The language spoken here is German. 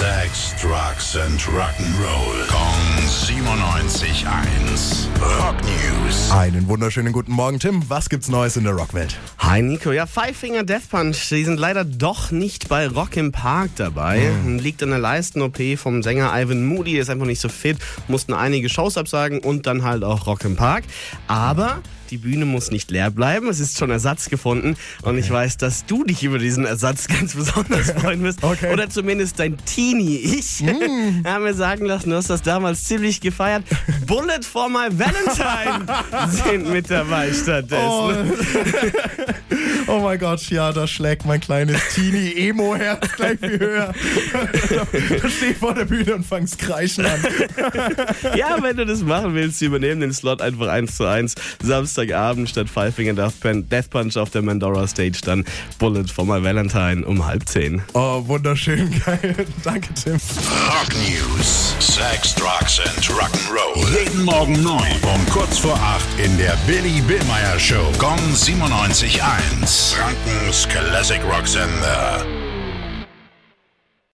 Sex, Drugs and Rock'n'Roll. Kong 97.1. Rock News. Einen wunderschönen guten Morgen, Tim. Was gibt's Neues in der Rockwelt? Hi Nico, ja, Five Finger Death Punch, die sind leider doch nicht bei Rock im Park dabei. Liegt an der Leisten-OP vom Sänger Ivan Moody, der ist einfach nicht so fit, mussten einige Shows absagen und dann halt auch Rock im Park. Aber die Bühne muss nicht leer bleiben, es ist schon Ersatz gefunden und ich weiß, dass du dich über diesen Ersatz ganz besonders freuen wirst. Okay. Oder zumindest dein Teenie-Ich. Haben wir sagen lassen, du hast das damals ziemlich gefeiert. Bullet for my Valentine sind mit dabei stattdessen. Oh. Oh mein Gott, ja, da schlägt mein kleines Teenie-Emo-Herz gleich viel höher. da stehe ich vor der Bühne und fang's kreischen an. Ja, wenn du das machen willst, übernehmen den Slot einfach 1 zu 1. Samstagabend statt Five Finger Death Punch auf der Mandora Stage dann Bullet for my Valentine um halb zehn. Oh, wunderschön geil. Danke, Tim. Rock News. Sex, Drugs and Rock'n'Roll. Jeden Morgen 9 um kurz vor 8 in der Billy Billmeyer Show. Gong 97.1. Frankens Classic Rock Sender.